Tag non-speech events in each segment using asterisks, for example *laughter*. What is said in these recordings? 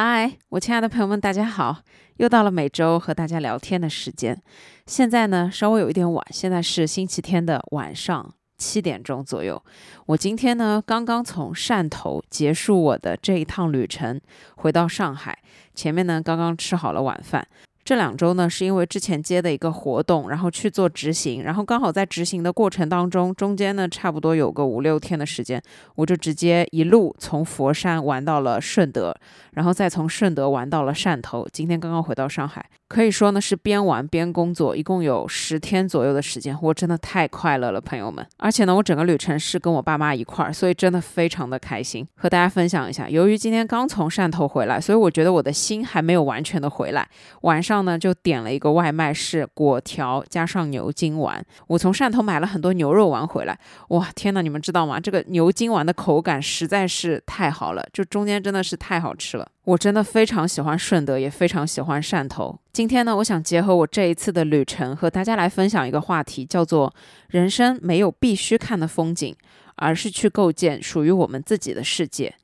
嗨，我亲爱的朋友们，大家好！又到了每周和大家聊天的时间。现在呢，稍微有一点晚，现在是星期天的晚上七点钟左右。我今天呢，刚刚从汕头结束我的这一趟旅程，回到上海。前面呢，刚刚吃好了晚饭。这两周呢，是因为之前接的一个活动，然后去做执行，然后刚好在执行的过程当中，中间呢，差不多有个五六天的时间，我就直接一路从佛山玩到了顺德，然后再从顺德玩到了汕头。今天刚刚回到上海，可以说呢是边玩边工作，一共有十天左右的时间，我真的太快乐了，朋友们。而且呢，我整个旅程是跟我爸妈一块儿，所以真的非常的开心，和大家分享一下。由于今天刚从汕头回来，所以我觉得我的心还没有完全的回来，晚上。呢，就点了一个外卖，是果条加上牛筋丸。我从汕头买了很多牛肉丸回来，哇，天呐，你们知道吗？这个牛筋丸的口感实在是太好了，就中间真的是太好吃了。我真的非常喜欢顺德，也非常喜欢汕头。今天呢，我想结合我这一次的旅程，和大家来分享一个话题，叫做“人生没有必须看的风景，而是去构建属于我们自己的世界”。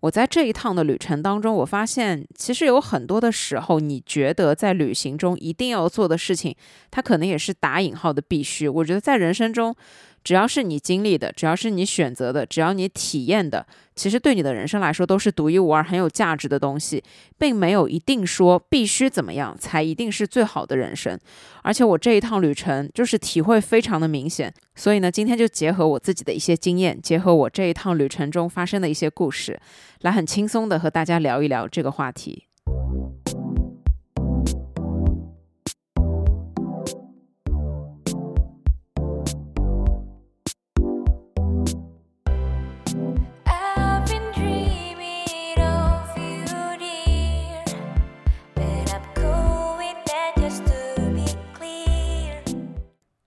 我在这一趟的旅程当中，我发现其实有很多的时候，你觉得在旅行中一定要做的事情，它可能也是打引号的必须。我觉得在人生中。只要是你经历的，只要是你选择的，只要你体验的，其实对你的人生来说都是独一无二、很有价值的东西，并没有一定说必须怎么样才一定是最好的人生。而且我这一趟旅程就是体会非常的明显，所以呢，今天就结合我自己的一些经验，结合我这一趟旅程中发生的一些故事，来很轻松的和大家聊一聊这个话题。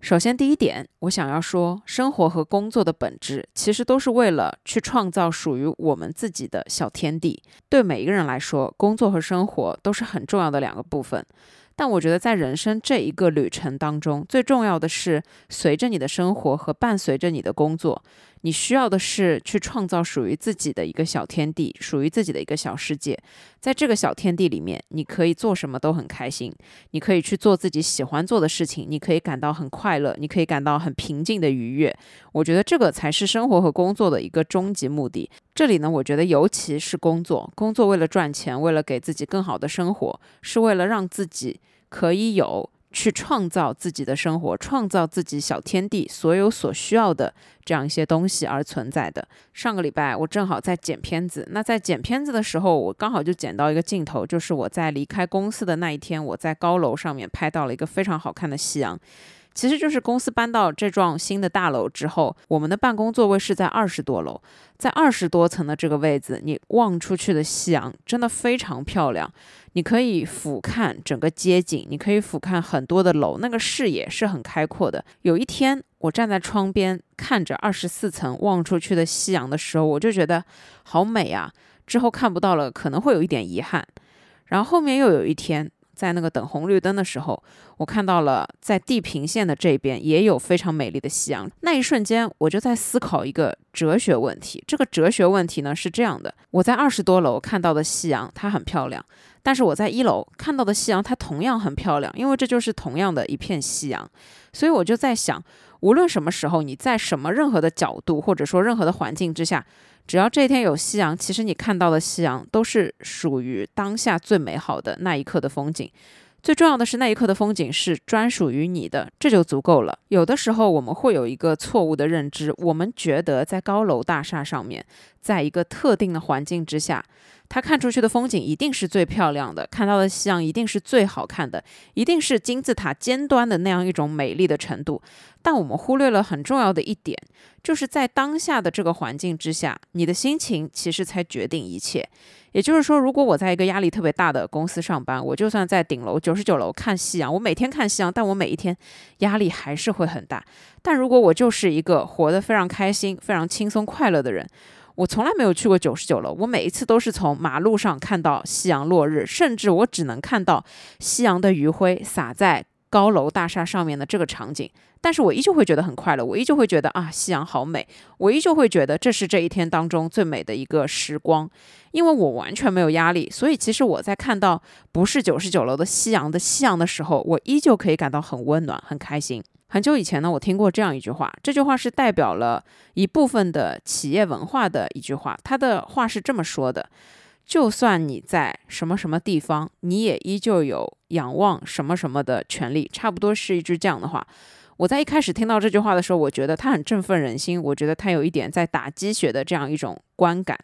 首先，第一点，我想要说，生活和工作的本质其实都是为了去创造属于我们自己的小天地。对每一个人来说，工作和生活都是很重要的两个部分。但我觉得，在人生这一个旅程当中，最重要的是随着你的生活和伴随着你的工作。你需要的是去创造属于自己的一个小天地，属于自己的一个小世界。在这个小天地里面，你可以做什么都很开心，你可以去做自己喜欢做的事情，你可以感到很快乐，你可以感到很平静的愉悦。我觉得这个才是生活和工作的一个终极目的。这里呢，我觉得尤其是工作，工作为了赚钱，为了给自己更好的生活，是为了让自己可以有。去创造自己的生活，创造自己小天地，所有所需要的这样一些东西而存在的。上个礼拜我正好在剪片子，那在剪片子的时候，我刚好就剪到一个镜头，就是我在离开公司的那一天，我在高楼上面拍到了一个非常好看的夕阳。其实就是公司搬到这幢新的大楼之后，我们的办公座位是在二十多楼，在二十多层的这个位置，你望出去的夕阳真的非常漂亮。你可以俯瞰整个街景，你可以俯瞰很多的楼，那个视野是很开阔的。有一天，我站在窗边看着二十四层望出去的夕阳的时候，我就觉得好美啊！之后看不到了，可能会有一点遗憾。然后后面又有一天。在那个等红绿灯的时候，我看到了在地平线的这边也有非常美丽的夕阳。那一瞬间，我就在思考一个哲学问题。这个哲学问题呢是这样的：我在二十多楼看到的夕阳，它很漂亮；但是我在一楼看到的夕阳，它同样很漂亮，因为这就是同样的一片夕阳。所以我就在想，无论什么时候，你在什么任何的角度，或者说任何的环境之下。只要这一天有夕阳，其实你看到的夕阳都是属于当下最美好的那一刻的风景。最重要的是那一刻的风景是专属于你的，这就足够了。有的时候我们会有一个错误的认知，我们觉得在高楼大厦上面，在一个特定的环境之下。他看出去的风景一定是最漂亮的，看到的夕阳一定是最好看的，一定是金字塔尖端的那样一种美丽的程度。但我们忽略了很重要的一点，就是在当下的这个环境之下，你的心情其实才决定一切。也就是说，如果我在一个压力特别大的公司上班，我就算在顶楼九十九楼看夕阳，我每天看夕阳，但我每一天压力还是会很大。但如果我就是一个活得非常开心、非常轻松快乐的人。我从来没有去过九十九楼，我每一次都是从马路上看到夕阳落日，甚至我只能看到夕阳的余晖洒在高楼大厦上面的这个场景，但是我依旧会觉得很快乐，我依旧会觉得啊，夕阳好美，我依旧会觉得这是这一天当中最美的一个时光，因为我完全没有压力，所以其实我在看到不是九十九楼的夕阳的夕阳的时候，我依旧可以感到很温暖、很开心。很久以前呢，我听过这样一句话，这句话是代表了一部分的企业文化的一句话，他的话是这么说的。就算你在什么什么地方，你也依旧有仰望什么什么的权利，差不多是一句这样的话。我在一开始听到这句话的时候，我觉得它很振奋人心，我觉得它有一点在打鸡血的这样一种观感。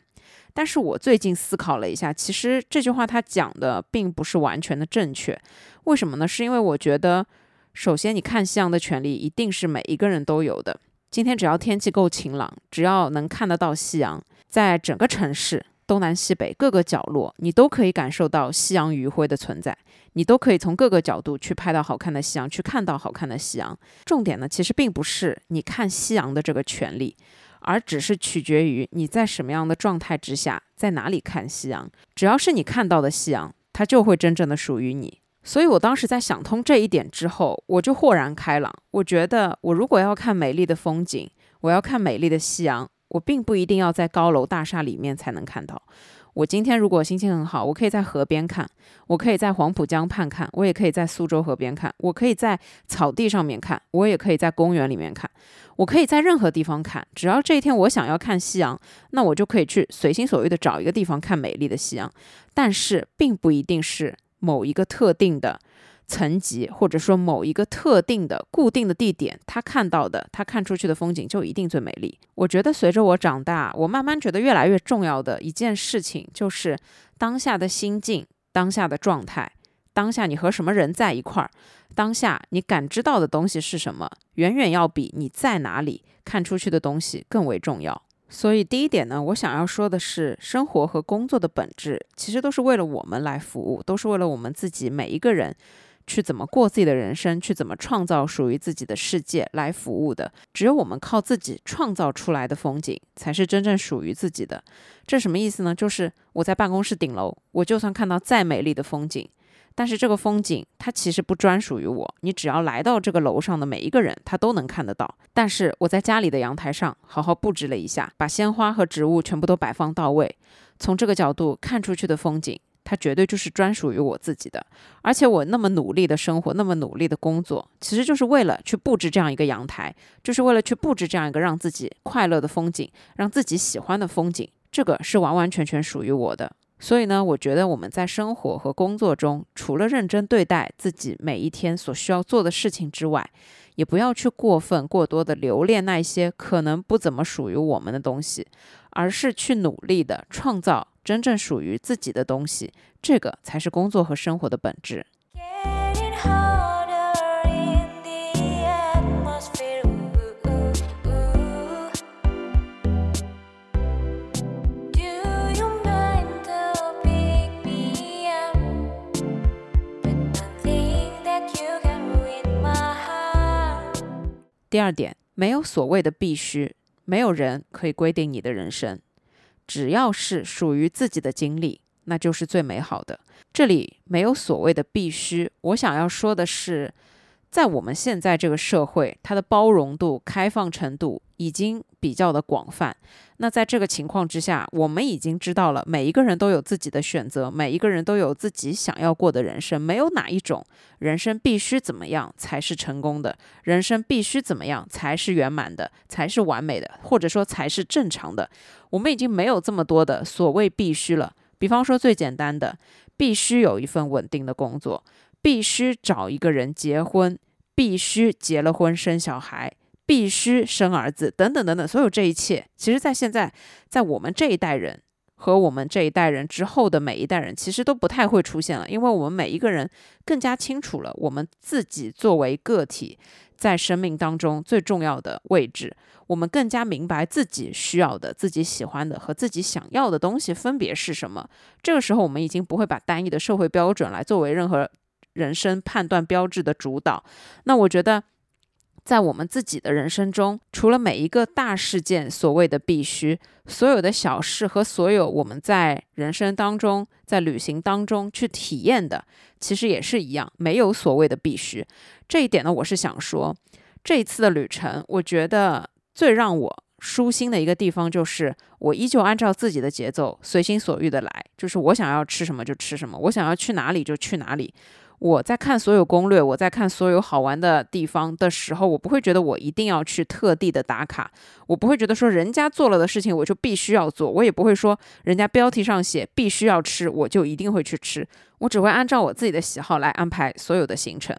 但是我最近思考了一下，其实这句话它讲的并不是完全的正确。为什么呢？是因为我觉得，首先你看夕阳的权利一定是每一个人都有的。今天只要天气够晴朗，只要能看得到夕阳，在整个城市。东南西北各个角落，你都可以感受到夕阳余晖的存在，你都可以从各个角度去拍到好看的夕阳，去看到好看的夕阳。重点呢，其实并不是你看夕阳的这个权利，而只是取决于你在什么样的状态之下，在哪里看夕阳。只要是你看到的夕阳，它就会真正的属于你。所以我当时在想通这一点之后，我就豁然开朗。我觉得，我如果要看美丽的风景，我要看美丽的夕阳。我并不一定要在高楼大厦里面才能看到。我今天如果心情很好，我可以在河边看，我可以在黄浦江畔看，我也可以在苏州河边看，我可以在草地上面看，我也可以在公园里面看，我可以在任何地方看。只要这一天我想要看夕阳，那我就可以去随心所欲的找一个地方看美丽的夕阳。但是，并不一定是某一个特定的。层级或者说某一个特定的固定的地点，他看到的，他看出去的风景就一定最美丽。我觉得随着我长大，我慢慢觉得越来越重要的一件事情就是当下的心境、当下的状态、当下你和什么人在一块儿、当下你感知到的东西是什么，远远要比你在哪里看出去的东西更为重要。所以第一点呢，我想要说的是，生活和工作的本质其实都是为了我们来服务，都是为了我们自己每一个人。去怎么过自己的人生，去怎么创造属于自己的世界来服务的。只有我们靠自己创造出来的风景，才是真正属于自己的。这什么意思呢？就是我在办公室顶楼，我就算看到再美丽的风景，但是这个风景它其实不专属于我。你只要来到这个楼上的每一个人，他都能看得到。但是我在家里的阳台上好好布置了一下，把鲜花和植物全部都摆放到位，从这个角度看出去的风景。它绝对就是专属于我自己的，而且我那么努力的生活，那么努力的工作，其实就是为了去布置这样一个阳台，就是为了去布置这样一个让自己快乐的风景，让自己喜欢的风景，这个是完完全全属于我的。所以呢，我觉得我们在生活和工作中，除了认真对待自己每一天所需要做的事情之外，也不要去过分过多的留恋那些可能不怎么属于我们的东西，而是去努力的创造。真正属于自己的东西，这个才是工作和生活的本质。第二点，没有所谓的必须，没有人可以规定你的人生。只要是属于自己的经历，那就是最美好的。这里没有所谓的必须。我想要说的是，在我们现在这个社会，它的包容度、开放程度已经比较的广泛。那在这个情况之下，我们已经知道了，每一个人都有自己的选择，每一个人都有自己想要过的人生。没有哪一种人生必须怎么样才是成功的，人生必须怎么样才是圆满的，才是完美的，或者说才是正常的。我们已经没有这么多的所谓必须了。比方说最简单的，必须有一份稳定的工作，必须找一个人结婚，必须结了婚生小孩，必须生儿子，等等等等，所有这一切，其实，在现在，在我们这一代人和我们这一代人之后的每一代人，其实都不太会出现了，因为我们每一个人更加清楚了我们自己作为个体在生命当中最重要的位置。我们更加明白自己需要的、自己喜欢的和自己想要的东西分别是什么。这个时候，我们已经不会把单一的社会标准来作为任何人生判断标志的主导。那我觉得，在我们自己的人生中，除了每一个大事件所谓的必须，所有的小事和所有我们在人生当中、在旅行当中去体验的，其实也是一样，没有所谓的必须。这一点呢，我是想说，这一次的旅程，我觉得最让我舒心的一个地方，就是我依旧按照自己的节奏，随心所欲的来，就是我想要吃什么就吃什么，我想要去哪里就去哪里。我在看所有攻略，我在看所有好玩的地方的时候，我不会觉得我一定要去特地的打卡，我不会觉得说人家做了的事情我就必须要做，我也不会说人家标题上写必须要吃，我就一定会去吃，我只会按照我自己的喜好来安排所有的行程。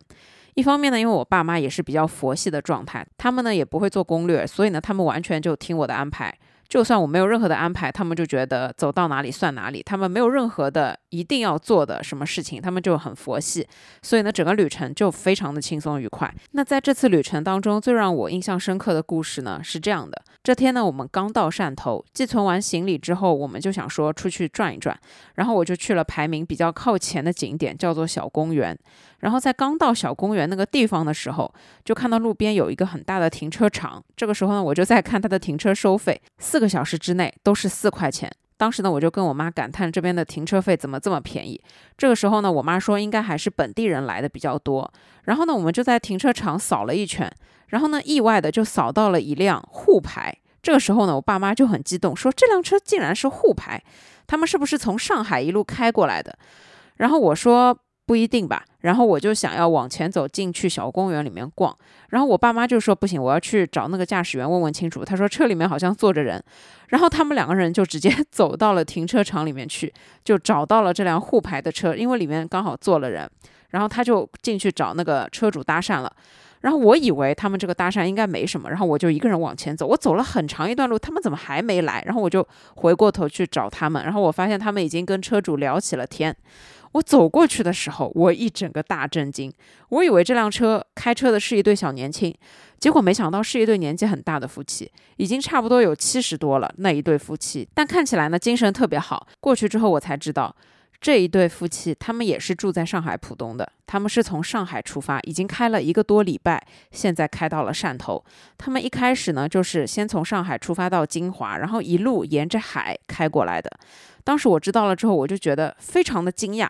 一方面呢，因为我爸妈也是比较佛系的状态，他们呢也不会做攻略，所以呢他们完全就听我的安排。就算我没有任何的安排，他们就觉得走到哪里算哪里。他们没有任何的一定要做的什么事情，他们就很佛系。所以呢，整个旅程就非常的轻松愉快。那在这次旅程当中，最让我印象深刻的故事呢是这样的：这天呢，我们刚到汕头，寄存完行李之后，我们就想说出去转一转。然后我就去了排名比较靠前的景点，叫做小公园。然后在刚到小公园那个地方的时候，就看到路边有一个很大的停车场。这个时候呢，我就在看它的停车收费，四个个小时之内都是四块钱。当时呢，我就跟我妈感叹这边的停车费怎么这么便宜。这个时候呢，我妈说应该还是本地人来的比较多。然后呢，我们就在停车场扫了一圈，然后呢，意外的就扫到了一辆沪牌。这个时候呢，我爸妈就很激动，说这辆车竟然是沪牌，他们是不是从上海一路开过来的？然后我说。不一定吧，然后我就想要往前走进去小公园里面逛，然后我爸妈就说不行，我要去找那个驾驶员问问清楚。他说车里面好像坐着人，然后他们两个人就直接 *laughs* 走到了停车场里面去，就找到了这辆沪牌的车，因为里面刚好坐了人，然后他就进去找那个车主搭讪了。然后我以为他们这个搭讪应该没什么，然后我就一个人往前走，我走了很长一段路，他们怎么还没来？然后我就回过头去找他们，然后我发现他们已经跟车主聊起了天。我走过去的时候，我一整个大震惊。我以为这辆车开车的是一对小年轻，结果没想到是一对年纪很大的夫妻，已经差不多有七十多了。那一对夫妻，但看起来呢精神特别好。过去之后，我才知道这一对夫妻他们也是住在上海浦东的。他们是从上海出发，已经开了一个多礼拜，现在开到了汕头。他们一开始呢，就是先从上海出发到金华，然后一路沿着海开过来的。当时我知道了之后，我就觉得非常的惊讶，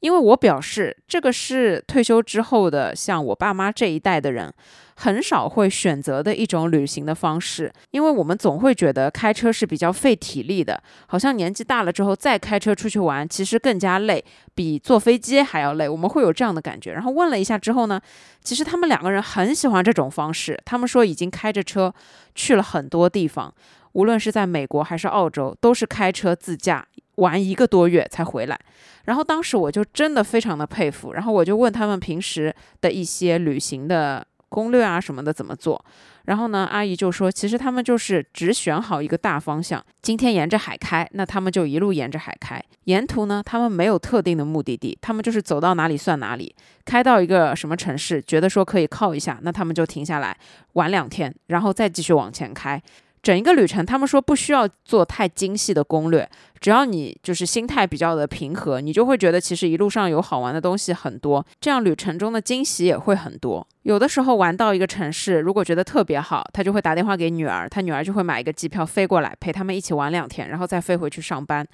因为我表示这个是退休之后的像我爸妈这一代的人很少会选择的一种旅行的方式，因为我们总会觉得开车是比较费体力的，好像年纪大了之后再开车出去玩，其实更加累，比坐飞机还要累，我们会有这样的感觉。然后问了一下之后呢，其实他们两个人很喜欢这种方式，他们说已经开着车去了很多地方。无论是在美国还是澳洲，都是开车自驾玩一个多月才回来。然后当时我就真的非常的佩服，然后我就问他们平时的一些旅行的攻略啊什么的怎么做。然后呢，阿姨就说，其实他们就是只选好一个大方向，今天沿着海开，那他们就一路沿着海开。沿途呢，他们没有特定的目的地，他们就是走到哪里算哪里。开到一个什么城市，觉得说可以靠一下，那他们就停下来玩两天，然后再继续往前开。整一个旅程，他们说不需要做太精细的攻略，只要你就是心态比较的平和，你就会觉得其实一路上有好玩的东西很多，这样旅程中的惊喜也会很多。有的时候玩到一个城市，如果觉得特别好，他就会打电话给女儿，他女儿就会买一个机票飞过来陪他们一起玩两天，然后再飞回去上班，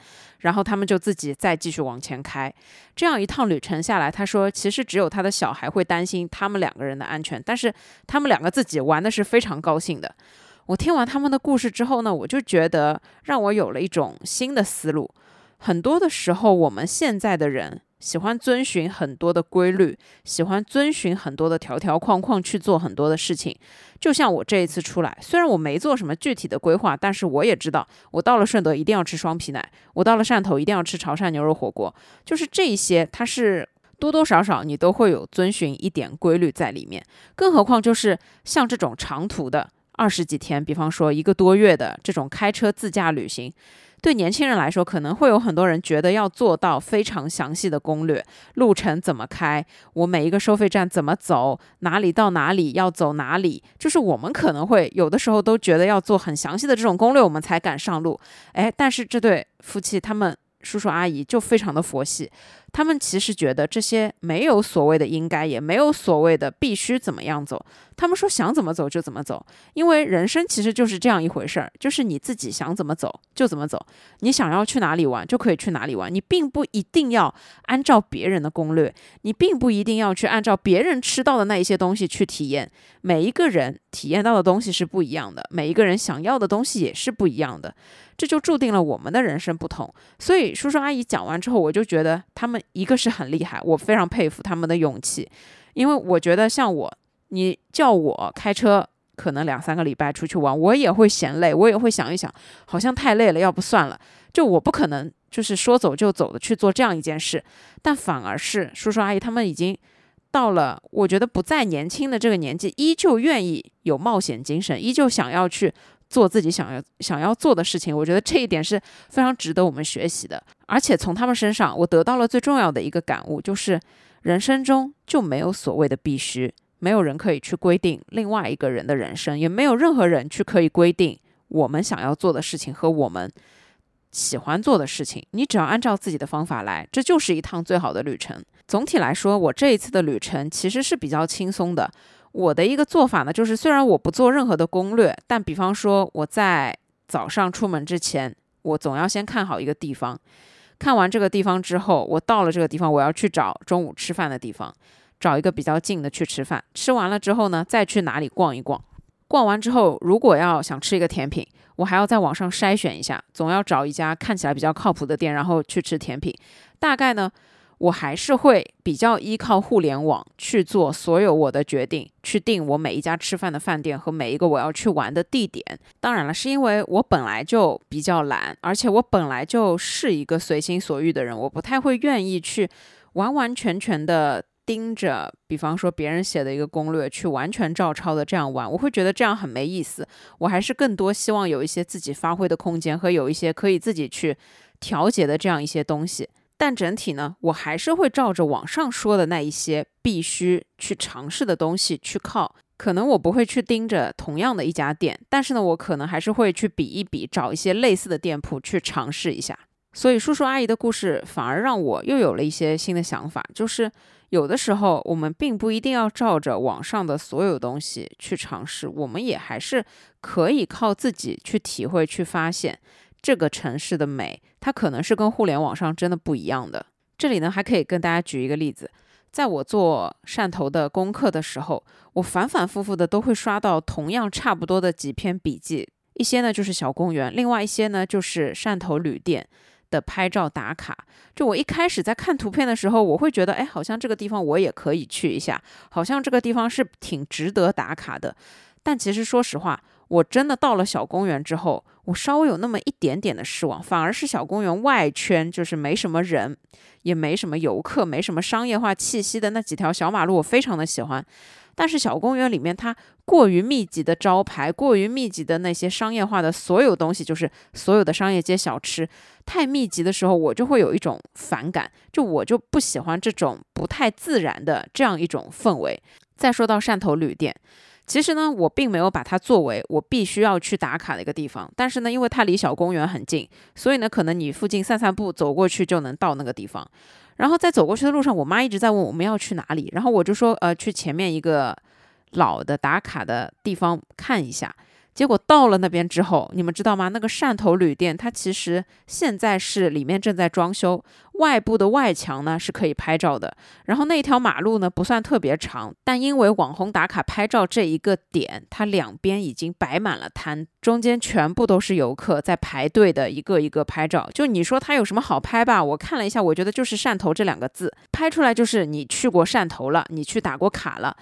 然后他们就自己再继续往前开。这样一趟旅程下来，他说其实只有他的小孩会担心他们两个人的安全，但是他们两个自己玩的是非常高兴的。我听完他们的故事之后呢，我就觉得让我有了一种新的思路。很多的时候，我们现在的人喜欢遵循很多的规律，喜欢遵循很多的条条框框去做很多的事情。就像我这一次出来，虽然我没做什么具体的规划，但是我也知道，我到了顺德一定要吃双皮奶，我到了汕头一定要吃潮汕牛肉火锅。就是这些，它是多多少少你都会有遵循一点规律在里面。更何况就是像这种长途的。二十几天，比方说一个多月的这种开车自驾旅行，对年轻人来说，可能会有很多人觉得要做到非常详细的攻略，路程怎么开，我每一个收费站怎么走，哪里到哪里要走哪里，就是我们可能会有的时候都觉得要做很详细的这种攻略，我们才敢上路。哎，但是这对夫妻他们叔叔阿姨就非常的佛系，他们其实觉得这些没有所谓的应该，也没有所谓的必须怎么样走。他们说想怎么走就怎么走，因为人生其实就是这样一回事儿，就是你自己想怎么走就怎么走。你想要去哪里玩就可以去哪里玩，你并不一定要按照别人的攻略，你并不一定要去按照别人吃到的那一些东西去体验。每一个人体验到的东西是不一样的，每一个人想要的东西也是不一样的，这就注定了我们的人生不同。所以叔叔阿姨讲完之后，我就觉得他们一个是很厉害，我非常佩服他们的勇气，因为我觉得像我。你叫我开车，可能两三个礼拜出去玩，我也会嫌累，我也会想一想，好像太累了，要不算了。就我不可能就是说走就走的去做这样一件事，但反而是叔叔阿姨他们已经到了，我觉得不再年轻的这个年纪，依旧愿意有冒险精神，依旧想要去做自己想要想要做的事情。我觉得这一点是非常值得我们学习的。而且从他们身上，我得到了最重要的一个感悟，就是人生中就没有所谓的必须。没有人可以去规定另外一个人的人生，也没有任何人去可以规定我们想要做的事情和我们喜欢做的事情。你只要按照自己的方法来，这就是一趟最好的旅程。总体来说，我这一次的旅程其实是比较轻松的。我的一个做法呢，就是虽然我不做任何的攻略，但比方说我在早上出门之前，我总要先看好一个地方。看完这个地方之后，我到了这个地方，我要去找中午吃饭的地方。找一个比较近的去吃饭，吃完了之后呢，再去哪里逛一逛。逛完之后，如果要想吃一个甜品，我还要在网上筛选一下，总要找一家看起来比较靠谱的店，然后去吃甜品。大概呢，我还是会比较依靠互联网去做所有我的决定，去定我每一家吃饭的饭店和每一个我要去玩的地点。当然了，是因为我本来就比较懒，而且我本来就是一个随心所欲的人，我不太会愿意去完完全全的。盯着，比方说别人写的一个攻略去完全照抄的这样玩，我会觉得这样很没意思。我还是更多希望有一些自己发挥的空间和有一些可以自己去调节的这样一些东西。但整体呢，我还是会照着网上说的那一些必须去尝试的东西去靠。可能我不会去盯着同样的一家店，但是呢，我可能还是会去比一比，找一些类似的店铺去尝试一下。所以叔叔阿姨的故事反而让我又有了一些新的想法，就是。有的时候，我们并不一定要照着网上的所有东西去尝试，我们也还是可以靠自己去体会、去发现这个城市的美。它可能是跟互联网上真的不一样的。这里呢，还可以跟大家举一个例子，在我做汕头的功课的时候，我反反复复的都会刷到同样差不多的几篇笔记，一些呢就是小公园，另外一些呢就是汕头旅店。的拍照打卡，就我一开始在看图片的时候，我会觉得，哎，好像这个地方我也可以去一下，好像这个地方是挺值得打卡的。但其实说实话，我真的到了小公园之后，我稍微有那么一点点的失望，反而是小公园外圈就是没什么人，也没什么游客，没什么商业化气息的那几条小马路，我非常的喜欢。但是小公园里面，它过于密集的招牌，过于密集的那些商业化的所有东西，就是所有的商业街小吃，太密集的时候，我就会有一种反感，就我就不喜欢这种不太自然的这样一种氛围。再说到汕头旅店，其实呢，我并没有把它作为我必须要去打卡的一个地方，但是呢，因为它离小公园很近，所以呢，可能你附近散散步，走过去就能到那个地方。然后在走过去的路上，我妈一直在问我们要去哪里，然后我就说，呃，去前面一个老的打卡的地方看一下。结果到了那边之后，你们知道吗？那个汕头旅店，它其实现在是里面正在装修，外部的外墙呢是可以拍照的。然后那条马路呢不算特别长，但因为网红打卡拍照这一个点，它两边已经摆满了摊，中间全部都是游客在排队的一个一个拍照。就你说它有什么好拍吧？我看了一下，我觉得就是汕头这两个字，拍出来就是你去过汕头了，你去打过卡了。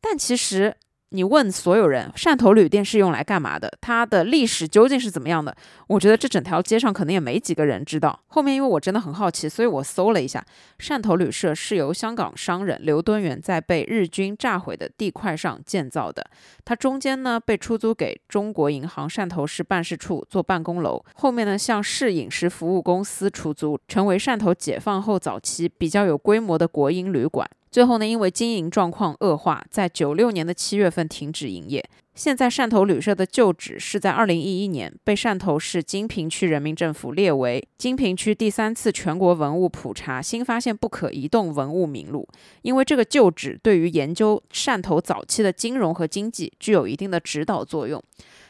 但其实。你问所有人，汕头旅店是用来干嘛的？它的历史究竟是怎么样的？我觉得这整条街上可能也没几个人知道。后面因为我真的很好奇，所以我搜了一下，汕头旅社是由香港商人刘敦元在被日军炸毁的地块上建造的。它中间呢被出租给中国银行汕头市办事处做办公楼，后面呢向市饮食服务公司出租，成为汕头解放后早期比较有规模的国营旅馆。最后呢，因为经营状况恶化，在九六年的七月份停止营业。现在汕头旅社的旧址是在二零一一年被汕头市金平区人民政府列为金平区第三次全国文物普查新发现不可移动文物名录。因为这个旧址对于研究汕头早期的金融和经济具有一定的指导作用。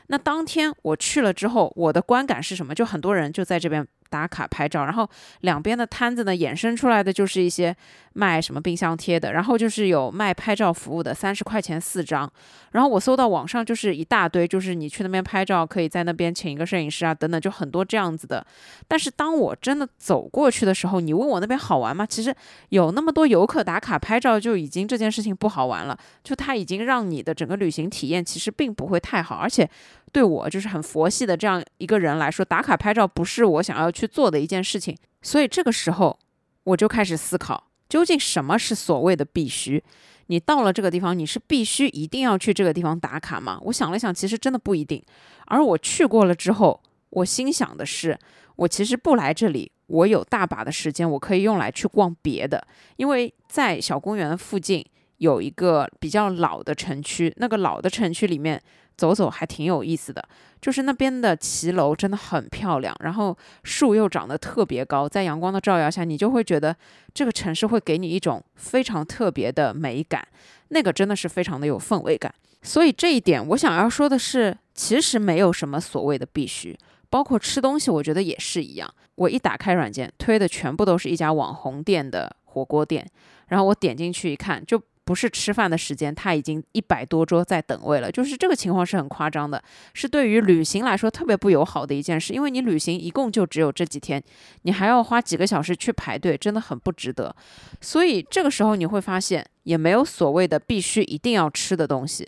那当天我去了之后，我的观感是什么？就很多人就在这边。打卡拍照，然后两边的摊子呢，衍生出来的就是一些卖什么冰箱贴的，然后就是有卖拍照服务的，三十块钱四张。然后我搜到网上就是一大堆，就是你去那边拍照，可以在那边请一个摄影师啊，等等，就很多这样子的。但是当我真的走过去的时候，你问我那边好玩吗？其实有那么多游客打卡拍照，就已经这件事情不好玩了。就它已经让你的整个旅行体验其实并不会太好，而且。对我就是很佛系的这样一个人来说，打卡拍照不是我想要去做的一件事情。所以这个时候，我就开始思考，究竟什么是所谓的必须？你到了这个地方，你是必须一定要去这个地方打卡吗？我想了想，其实真的不一定。而我去过了之后，我心想的是，我其实不来这里，我有大把的时间，我可以用来去逛别的。因为在小公园附近有一个比较老的城区，那个老的城区里面。走走还挺有意思的，就是那边的骑楼真的很漂亮，然后树又长得特别高，在阳光的照耀下，你就会觉得这个城市会给你一种非常特别的美感，那个真的是非常的有氛围感。所以这一点我想要说的是，其实没有什么所谓的必须，包括吃东西，我觉得也是一样。我一打开软件，推的全部都是一家网红店的火锅店，然后我点进去一看，就。不是吃饭的时间，他已经一百多桌在等位了，就是这个情况是很夸张的，是对于旅行来说特别不友好的一件事，因为你旅行一共就只有这几天，你还要花几个小时去排队，真的很不值得。所以这个时候你会发现，也没有所谓的必须一定要吃的东西。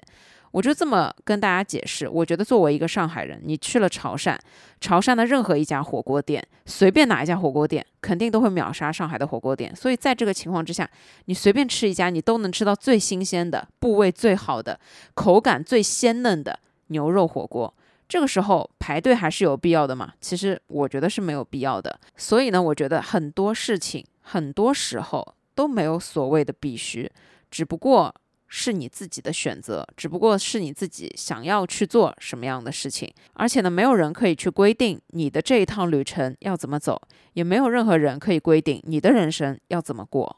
我就这么跟大家解释，我觉得作为一个上海人，你去了潮汕，潮汕的任何一家火锅店，随便哪一家火锅店，肯定都会秒杀上海的火锅店。所以在这个情况之下，你随便吃一家，你都能吃到最新鲜的、部位最好的、口感最鲜嫩的牛肉火锅。这个时候排队还是有必要的吗？其实我觉得是没有必要的。所以呢，我觉得很多事情，很多时候都没有所谓的必须，只不过。是你自己的选择，只不过是你自己想要去做什么样的事情。而且呢，没有人可以去规定你的这一趟旅程要怎么走，也没有任何人可以规定你的人生要怎么过。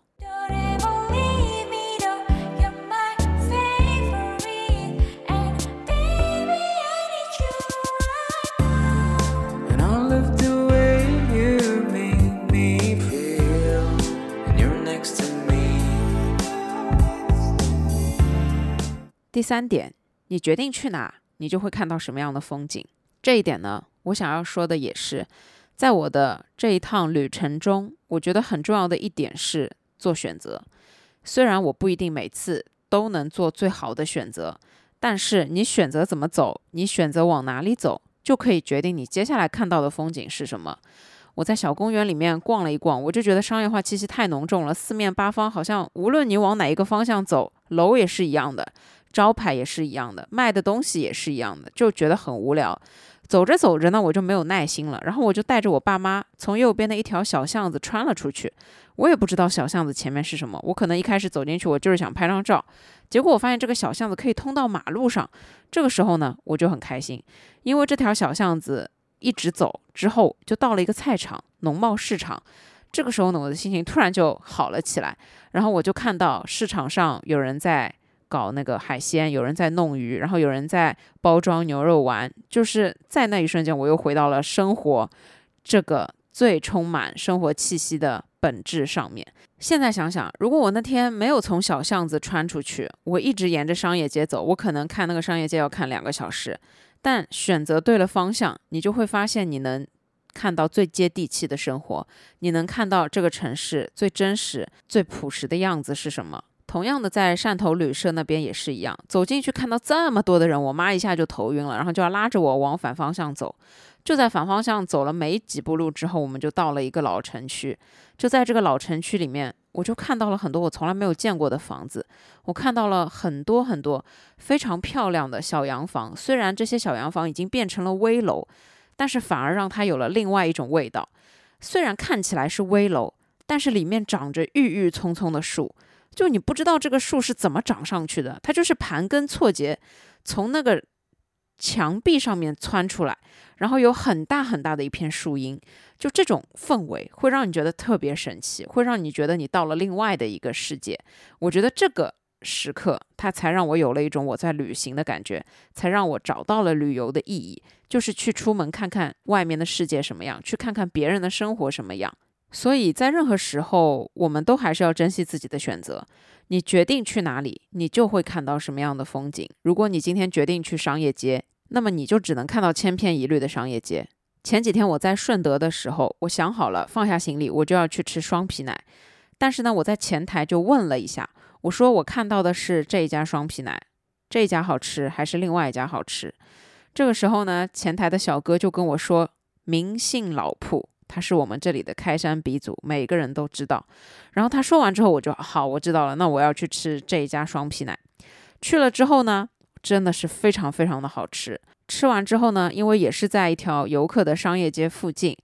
第三点，你决定去哪，你就会看到什么样的风景。这一点呢，我想要说的也是，在我的这一趟旅程中，我觉得很重要的一点是做选择。虽然我不一定每次都能做最好的选择，但是你选择怎么走，你选择往哪里走，就可以决定你接下来看到的风景是什么。我在小公园里面逛了一逛，我就觉得商业化气息太浓重了，四面八方好像无论你往哪一个方向走，楼也是一样的。招牌也是一样的，卖的东西也是一样的，就觉得很无聊。走着走着呢，我就没有耐心了，然后我就带着我爸妈从右边的一条小巷子穿了出去。我也不知道小巷子前面是什么，我可能一开始走进去，我就是想拍张照。结果我发现这个小巷子可以通到马路上。这个时候呢，我就很开心，因为这条小巷子一直走之后，就到了一个菜场——农贸市场。这个时候呢，我的心情突然就好了起来。然后我就看到市场上有人在。搞那个海鲜，有人在弄鱼，然后有人在包装牛肉丸，就是在那一瞬间，我又回到了生活这个最充满生活气息的本质上面。现在想想，如果我那天没有从小巷子穿出去，我一直沿着商业街走，我可能看那个商业街要看两个小时。但选择对了方向，你就会发现你能看到最接地气的生活，你能看到这个城市最真实、最朴实的样子是什么。同样的，在汕头旅社那边也是一样，走进去看到这么多的人，我妈一下就头晕了，然后就要拉着我往反方向走。就在反方向走了没几步路之后，我们就到了一个老城区。就在这个老城区里面，我就看到了很多我从来没有见过的房子。我看到了很多很多非常漂亮的小洋房，虽然这些小洋房已经变成了危楼，但是反而让它有了另外一种味道。虽然看起来是危楼，但是里面长着郁郁葱葱的树。就你不知道这个树是怎么长上去的，它就是盘根错节，从那个墙壁上面窜出来，然后有很大很大的一片树荫，就这种氛围会让你觉得特别神奇，会让你觉得你到了另外的一个世界。我觉得这个。时刻，它才让我有了一种我在旅行的感觉，才让我找到了旅游的意义，就是去出门看看外面的世界什么样，去看看别人的生活什么样。所以在任何时候，我们都还是要珍惜自己的选择。你决定去哪里，你就会看到什么样的风景。如果你今天决定去商业街，那么你就只能看到千篇一律的商业街。前几天我在顺德的时候，我想好了放下行李，我就要去吃双皮奶。但是呢，我在前台就问了一下。我说我看到的是这一家双皮奶，这一家好吃还是另外一家好吃？这个时候呢，前台的小哥就跟我说：“明姓老铺，他是我们这里的开山鼻祖，每个人都知道。”然后他说完之后，我就好，我知道了，那我要去吃这一家双皮奶。去了之后呢，真的是非常非常的好吃。吃完之后呢，因为也是在一条游客的商业街附近。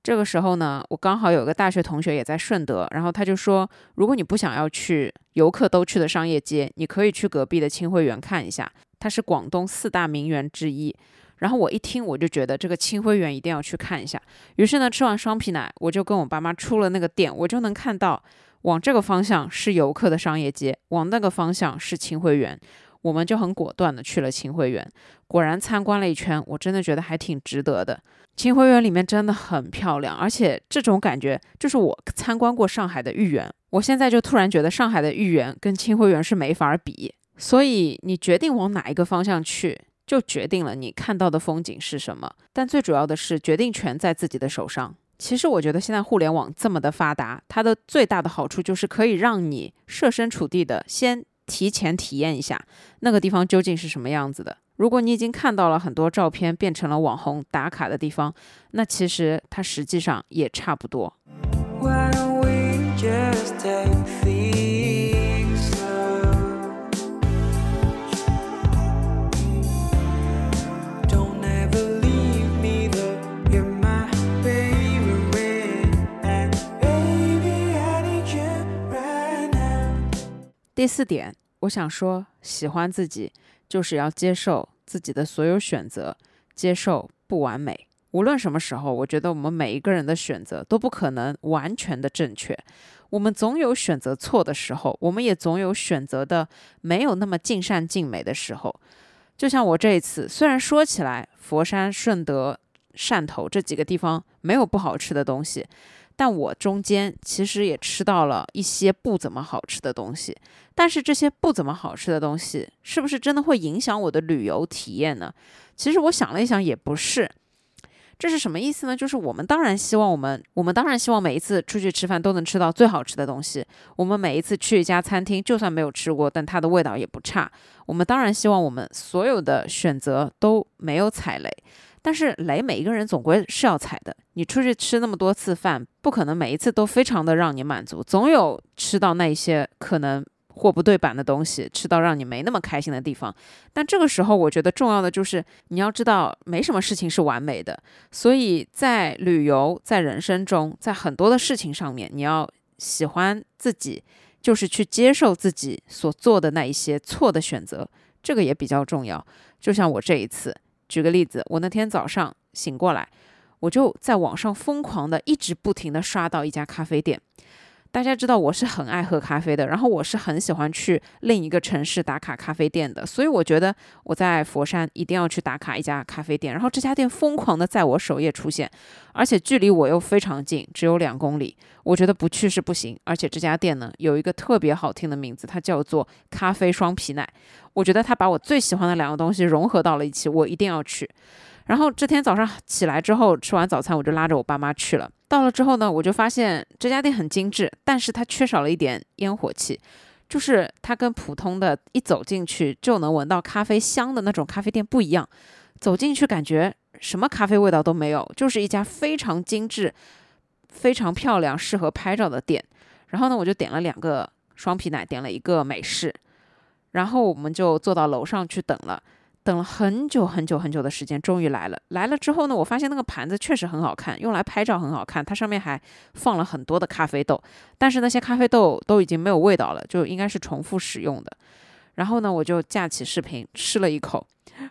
这个时候呢，我刚好有个大学同学也在顺德，然后他就说，如果你不想要去游客都去的商业街，你可以去隔壁的清晖园看一下，它是广东四大名园之一。然后我一听，我就觉得这个清晖园一定要去看一下。于是呢，吃完双皮奶，我就跟我爸妈出了那个店，我就能看到，往这个方向是游客的商业街，往那个方向是清晖园。我们就很果断的去了清晖园，果然参观了一圈，我真的觉得还挺值得的。清晖园里面真的很漂亮，而且这种感觉就是我参观过上海的豫园，我现在就突然觉得上海的豫园跟清晖园是没法比。所以你决定往哪一个方向去，就决定了你看到的风景是什么。但最主要的是，决定权在自己的手上。其实我觉得现在互联网这么的发达，它的最大的好处就是可以让你设身处地的先提前体验一下那个地方究竟是什么样子的。如果你已经看到了很多照片变成了网红打卡的地方，那其实它实际上也差不多。第四点，我想说，喜欢自己。就是要接受自己的所有选择，接受不完美。无论什么时候，我觉得我们每一个人的选择都不可能完全的正确。我们总有选择错的时候，我们也总有选择的没有那么尽善尽美的时候。就像我这一次，虽然说起来佛山、顺德、汕头这几个地方没有不好吃的东西。但我中间其实也吃到了一些不怎么好吃的东西，但是这些不怎么好吃的东西，是不是真的会影响我的旅游体验呢？其实我想了一想，也不是。这是什么意思呢？就是我们当然希望我们，我们当然希望每一次出去吃饭都能吃到最好吃的东西。我们每一次去一家餐厅，就算没有吃过，但它的味道也不差。我们当然希望我们所有的选择都没有踩雷。但是雷，每一个人总归是要踩的。你出去吃那么多次饭，不可能每一次都非常的让你满足，总有吃到那一些可能货不对版的东西，吃到让你没那么开心的地方。但这个时候，我觉得重要的就是你要知道，没什么事情是完美的。所以在旅游、在人生中、在很多的事情上面，你要喜欢自己，就是去接受自己所做的那一些错的选择，这个也比较重要。就像我这一次。举个例子，我那天早上醒过来，我就在网上疯狂的一直不停的刷到一家咖啡店。大家知道我是很爱喝咖啡的，然后我是很喜欢去另一个城市打卡咖啡店的，所以我觉得我在佛山一定要去打卡一家咖啡店。然后这家店疯狂的在我首页出现，而且距离我又非常近，只有两公里，我觉得不去是不行。而且这家店呢有一个特别好听的名字，它叫做咖啡双皮奶。我觉得它把我最喜欢的两个东西融合到了一起，我一定要去。然后这天早上起来之后，吃完早餐我就拉着我爸妈去了。到了之后呢，我就发现这家店很精致，但是它缺少了一点烟火气，就是它跟普通的一走进去就能闻到咖啡香的那种咖啡店不一样。走进去感觉什么咖啡味道都没有，就是一家非常精致、非常漂亮、适合拍照的店。然后呢，我就点了两个双皮奶，点了一个美式，然后我们就坐到楼上去等了。等了很久很久很久的时间，终于来了。来了之后呢，我发现那个盘子确实很好看，用来拍照很好看。它上面还放了很多的咖啡豆，但是那些咖啡豆都已经没有味道了，就应该是重复使用的。然后呢，我就架起视频吃了一口，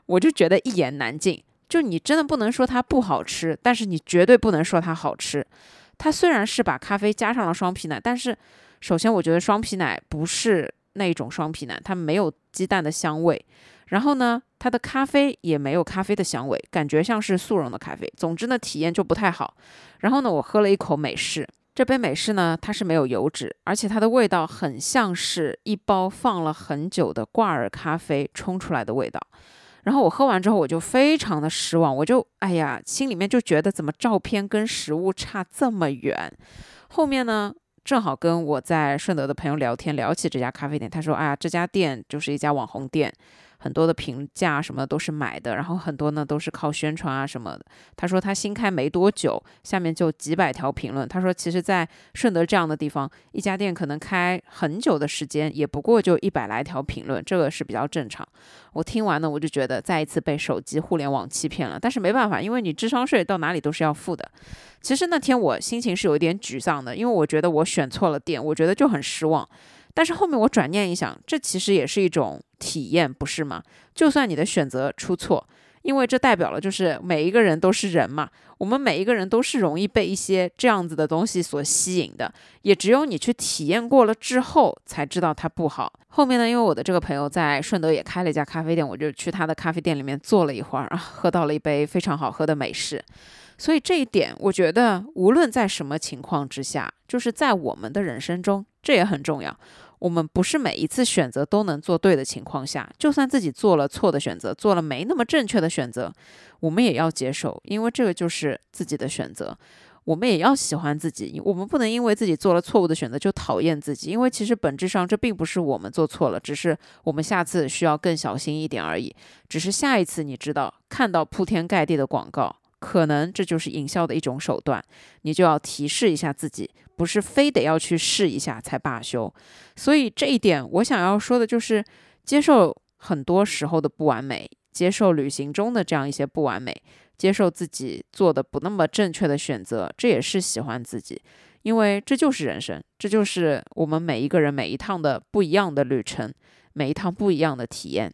我就觉得一言难尽。就你真的不能说它不好吃，但是你绝对不能说它好吃。它虽然是把咖啡加上了双皮奶，但是首先我觉得双皮奶不是那种双皮奶，它没有鸡蛋的香味。然后呢，它的咖啡也没有咖啡的香味，感觉像是速溶的咖啡。总之呢，体验就不太好。然后呢，我喝了一口美式，这杯美式呢，它是没有油脂，而且它的味道很像是一包放了很久的挂耳咖啡冲出来的味道。然后我喝完之后，我就非常的失望，我就哎呀，心里面就觉得怎么照片跟实物差这么远。后面呢，正好跟我在顺德的朋友聊天，聊起这家咖啡店，他说，哎呀，这家店就是一家网红店。很多的评价什么都是买的，然后很多呢都是靠宣传啊什么的。他说他新开没多久，下面就几百条评论。他说其实，在顺德这样的地方，一家店可能开很久的时间，也不过就一百来条评论，这个是比较正常。我听完呢，我就觉得再一次被手机互联网欺骗了。但是没办法，因为你智商税到哪里都是要付的。其实那天我心情是有一点沮丧的，因为我觉得我选错了店，我觉得就很失望。但是后面我转念一想，这其实也是一种体验，不是吗？就算你的选择出错，因为这代表了就是每一个人都是人嘛，我们每一个人都是容易被一些这样子的东西所吸引的，也只有你去体验过了之后才知道它不好。后面呢，因为我的这个朋友在顺德也开了一家咖啡店，我就去他的咖啡店里面坐了一会儿啊，喝到了一杯非常好喝的美式。所以这一点，我觉得无论在什么情况之下，就是在我们的人生中，这也很重要。我们不是每一次选择都能做对的情况下，就算自己做了错的选择，做了没那么正确的选择，我们也要接受，因为这个就是自己的选择。我们也要喜欢自己，我们不能因为自己做了错误的选择就讨厌自己，因为其实本质上这并不是我们做错了，只是我们下次需要更小心一点而已。只是下一次你知道看到铺天盖地的广告。可能这就是营销的一种手段，你就要提示一下自己，不是非得要去试一下才罢休。所以这一点，我想要说的就是，接受很多时候的不完美，接受旅行中的这样一些不完美，接受自己做的不那么正确的选择，这也是喜欢自己，因为这就是人生，这就是我们每一个人每一趟的不一样的旅程，每一趟不一样的体验。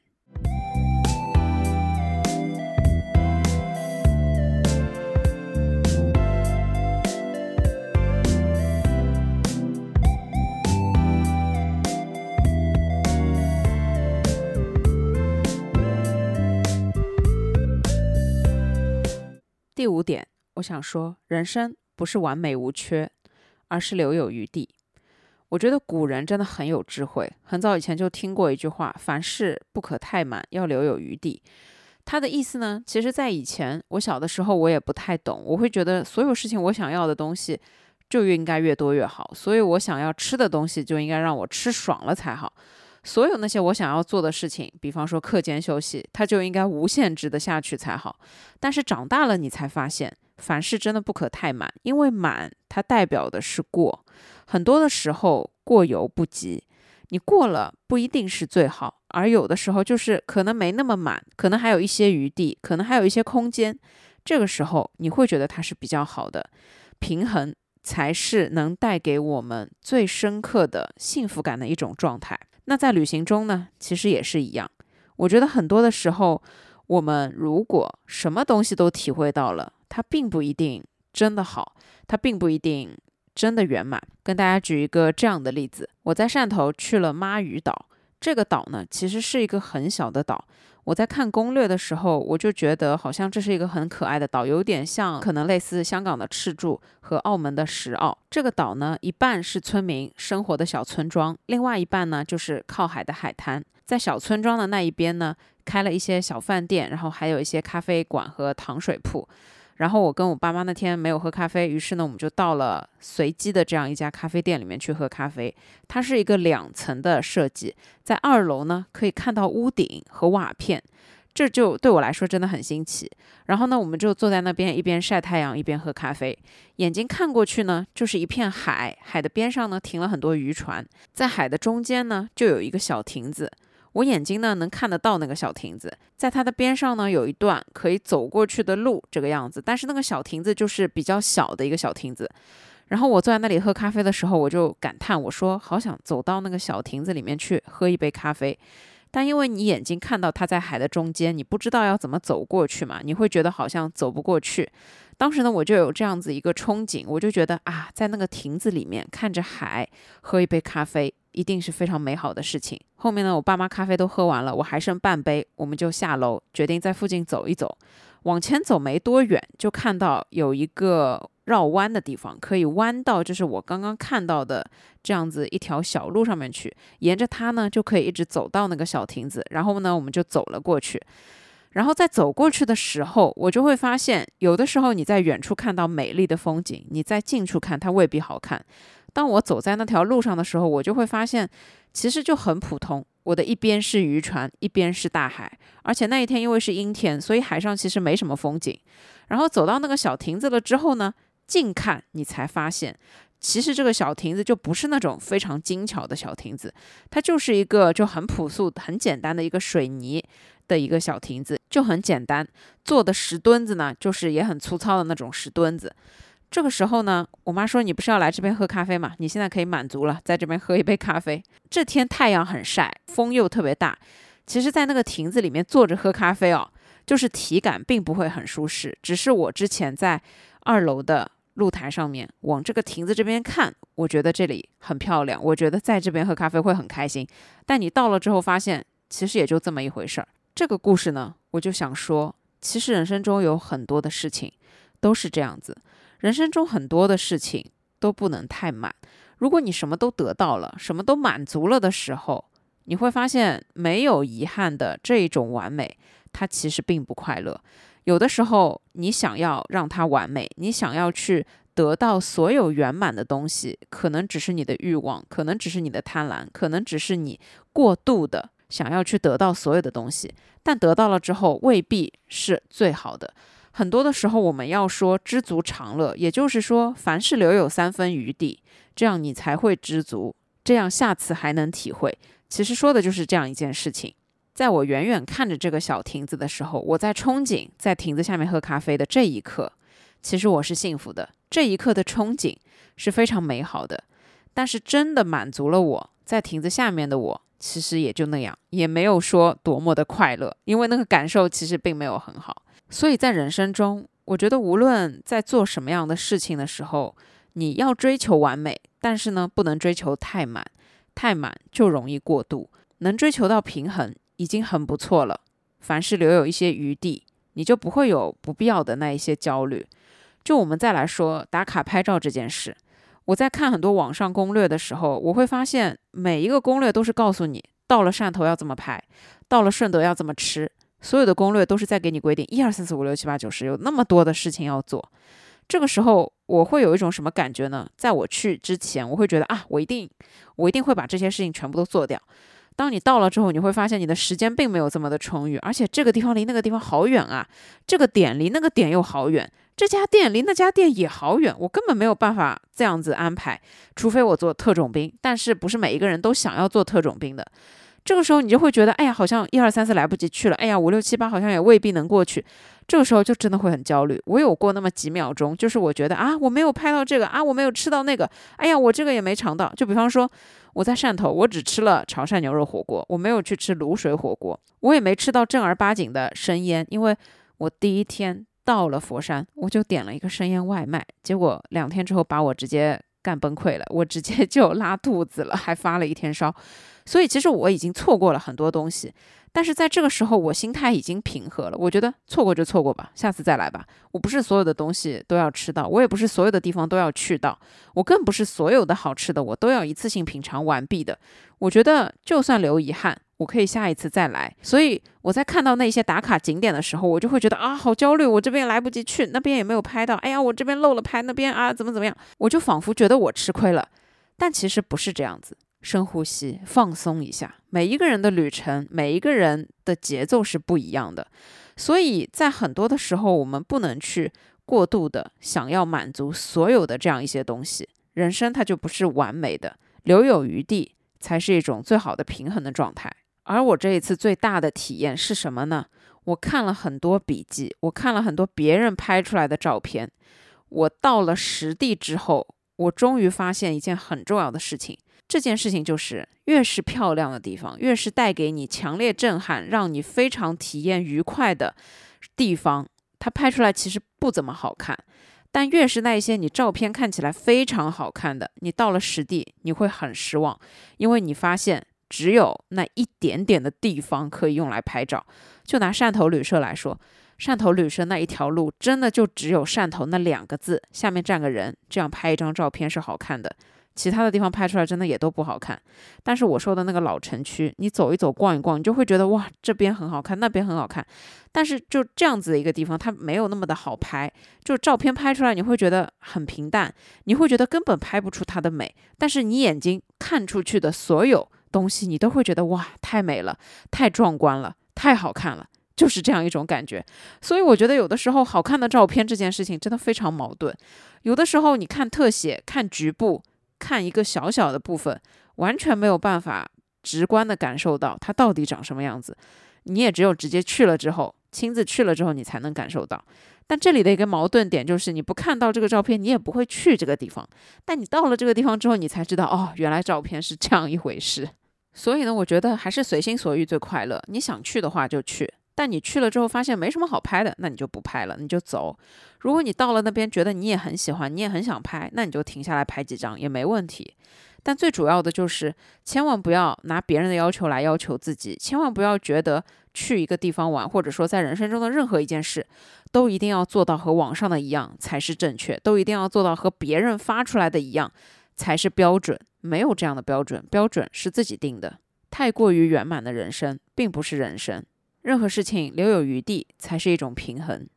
第五点，我想说，人生不是完美无缺，而是留有余地。我觉得古人真的很有智慧，很早以前就听过一句话：“凡事不可太满，要留有余地。”他的意思呢，其实，在以前我小的时候，我也不太懂，我会觉得所有事情我想要的东西就应该越多越好，所以我想要吃的东西就应该让我吃爽了才好。所有那些我想要做的事情，比方说课间休息，它就应该无限制的下去才好。但是长大了，你才发现，凡事真的不可太满，因为满它代表的是过，很多的时候过犹不及。你过了不一定是最好，而有的时候就是可能没那么满，可能还有一些余地，可能还有一些空间。这个时候你会觉得它是比较好的，平衡才是能带给我们最深刻的幸福感的一种状态。那在旅行中呢，其实也是一样。我觉得很多的时候，我们如果什么东西都体会到了，它并不一定真的好，它并不一定真的圆满。跟大家举一个这样的例子：我在汕头去了妈屿岛，这个岛呢，其实是一个很小的岛。我在看攻略的时候，我就觉得好像这是一个很可爱的岛，有点像可能类似香港的赤柱和澳门的石澳。这个岛呢，一半是村民生活的小村庄，另外一半呢就是靠海的海滩。在小村庄的那一边呢，开了一些小饭店，然后还有一些咖啡馆和糖水铺。然后我跟我爸妈那天没有喝咖啡，于是呢，我们就到了随机的这样一家咖啡店里面去喝咖啡。它是一个两层的设计，在二楼呢可以看到屋顶和瓦片，这就对我来说真的很新奇。然后呢，我们就坐在那边一边晒太阳一边喝咖啡，眼睛看过去呢就是一片海，海的边上呢停了很多渔船，在海的中间呢就有一个小亭子。我眼睛呢能看得到那个小亭子，在它的边上呢有一段可以走过去的路，这个样子。但是那个小亭子就是比较小的一个小亭子。然后我坐在那里喝咖啡的时候，我就感叹，我说好想走到那个小亭子里面去喝一杯咖啡。但因为你眼睛看到它在海的中间，你不知道要怎么走过去嘛，你会觉得好像走不过去。当时呢，我就有这样子一个憧憬，我就觉得啊，在那个亭子里面看着海，喝一杯咖啡，一定是非常美好的事情。后面呢，我爸妈咖啡都喝完了，我还剩半杯，我们就下楼，决定在附近走一走。往前走没多远，就看到有一个。绕弯的地方可以弯到，就是我刚刚看到的这样子一条小路上面去，沿着它呢就可以一直走到那个小亭子。然后呢，我们就走了过去。然后在走过去的时候，我就会发现，有的时候你在远处看到美丽的风景，你在近处看它未必好看。当我走在那条路上的时候，我就会发现，其实就很普通。我的一边是渔船，一边是大海，而且那一天因为是阴天，所以海上其实没什么风景。然后走到那个小亭子了之后呢？近看，你才发现，其实这个小亭子就不是那种非常精巧的小亭子，它就是一个就很朴素、很简单的一个水泥的一个小亭子，就很简单。做的石墩子呢，就是也很粗糙的那种石墩子。这个时候呢，我妈说：“你不是要来这边喝咖啡吗？你现在可以满足了，在这边喝一杯咖啡。”这天太阳很晒，风又特别大。其实，在那个亭子里面坐着喝咖啡哦，就是体感并不会很舒适。只是我之前在。二楼的露台上面，往这个亭子这边看，我觉得这里很漂亮。我觉得在这边喝咖啡会很开心。但你到了之后，发现其实也就这么一回事儿。这个故事呢，我就想说，其实人生中有很多的事情都是这样子。人生中很多的事情都不能太满。如果你什么都得到了，什么都满足了的时候，你会发现没有遗憾的这一种完美，它其实并不快乐。有的时候，你想要让它完美，你想要去得到所有圆满的东西，可能只是你的欲望，可能只是你的贪婪，可能只是你过度的想要去得到所有的东西。但得到了之后，未必是最好的。很多的时候，我们要说知足常乐，也就是说，凡事留有三分余地，这样你才会知足，这样下次还能体会。其实说的就是这样一件事情。在我远远看着这个小亭子的时候，我在憧憬在亭子下面喝咖啡的这一刻，其实我是幸福的。这一刻的憧憬是非常美好的，但是真的满足了我在亭子下面的我，其实也就那样，也没有说多么的快乐，因为那个感受其实并没有很好。所以在人生中，我觉得无论在做什么样的事情的时候，你要追求完美，但是呢，不能追求太满，太满就容易过度，能追求到平衡。已经很不错了。凡事留有一些余地，你就不会有不必要的那一些焦虑。就我们再来说打卡拍照这件事，我在看很多网上攻略的时候，我会发现每一个攻略都是告诉你到了汕头要怎么拍，到了顺德要怎么吃，所有的攻略都是在给你规定一二三四五六七八九十，有那么多的事情要做。这个时候我会有一种什么感觉呢？在我去之前，我会觉得啊，我一定我一定会把这些事情全部都做掉。当你到了之后，你会发现你的时间并没有这么的充裕，而且这个地方离那个地方好远啊，这个点离那个点又好远，这家店离那家店也好远，我根本没有办法这样子安排，除非我做特种兵，但是不是每一个人都想要做特种兵的。这个时候你就会觉得，哎呀，好像一二三四来不及去了，哎呀，五六七八好像也未必能过去。这个时候就真的会很焦虑。我有过那么几秒钟，就是我觉得啊，我没有拍到这个啊，我没有吃到那个，哎呀，我这个也没尝到。就比方说。我在汕头，我只吃了潮汕牛肉火锅，我没有去吃卤水火锅，我也没吃到正儿八经的生腌，因为我第一天到了佛山，我就点了一个生腌外卖，结果两天之后把我直接干崩溃了，我直接 *laughs* 就拉肚子了，还发了一天烧，所以其实我已经错过了很多东西。但是在这个时候，我心态已经平和了。我觉得错过就错过吧，下次再来吧。我不是所有的东西都要吃到，我也不是所有的地方都要去到，我更不是所有的好吃的我都要一次性品尝完毕的。我觉得就算留遗憾，我可以下一次再来。所以我在看到那些打卡景点的时候，我就会觉得啊，好焦虑，我这边来不及去，那边也没有拍到。哎呀，我这边漏了拍，那边啊怎么怎么样，我就仿佛觉得我吃亏了。但其实不是这样子。深呼吸，放松一下。每一个人的旅程，每一个人的节奏是不一样的，所以在很多的时候，我们不能去过度的想要满足所有的这样一些东西。人生它就不是完美的，留有余地才是一种最好的平衡的状态。而我这一次最大的体验是什么呢？我看了很多笔记，我看了很多别人拍出来的照片。我到了实地之后，我终于发现一件很重要的事情。这件事情就是，越是漂亮的地方，越是带给你强烈震撼、让你非常体验愉快的地方，它拍出来其实不怎么好看。但越是那一些你照片看起来非常好看的，你到了实地你会很失望，因为你发现只有那一点点的地方可以用来拍照。就拿汕头旅社来说。汕头旅社那一条路，真的就只有汕头那两个字，下面站个人，这样拍一张照片是好看的。其他的地方拍出来真的也都不好看。但是我说的那个老城区，你走一走、逛一逛，你就会觉得哇，这边很好看，那边很好看。但是就这样子的一个地方，它没有那么的好拍，就照片拍出来你会觉得很平淡，你会觉得根本拍不出它的美。但是你眼睛看出去的所有东西，你都会觉得哇，太美了，太壮观了，太好看了。就是这样一种感觉，所以我觉得有的时候好看的照片这件事情真的非常矛盾。有的时候你看特写、看局部、看一个小小的部分，完全没有办法直观的感受到它到底长什么样子。你也只有直接去了之后，亲自去了之后，你才能感受到。但这里的一个矛盾点就是，你不看到这个照片，你也不会去这个地方。但你到了这个地方之后，你才知道，哦，原来照片是这样一回事。所以呢，我觉得还是随心所欲最快乐。你想去的话就去。但你去了之后发现没什么好拍的，那你就不拍了，你就走。如果你到了那边觉得你也很喜欢，你也很想拍，那你就停下来拍几张也没问题。但最主要的就是千万不要拿别人的要求来要求自己，千万不要觉得去一个地方玩，或者说在人生中的任何一件事，都一定要做到和网上的一样才是正确，都一定要做到和别人发出来的一样才是标准。没有这样的标准，标准是自己定的。太过于圆满的人生并不是人生。任何事情留有余地，才是一种平衡。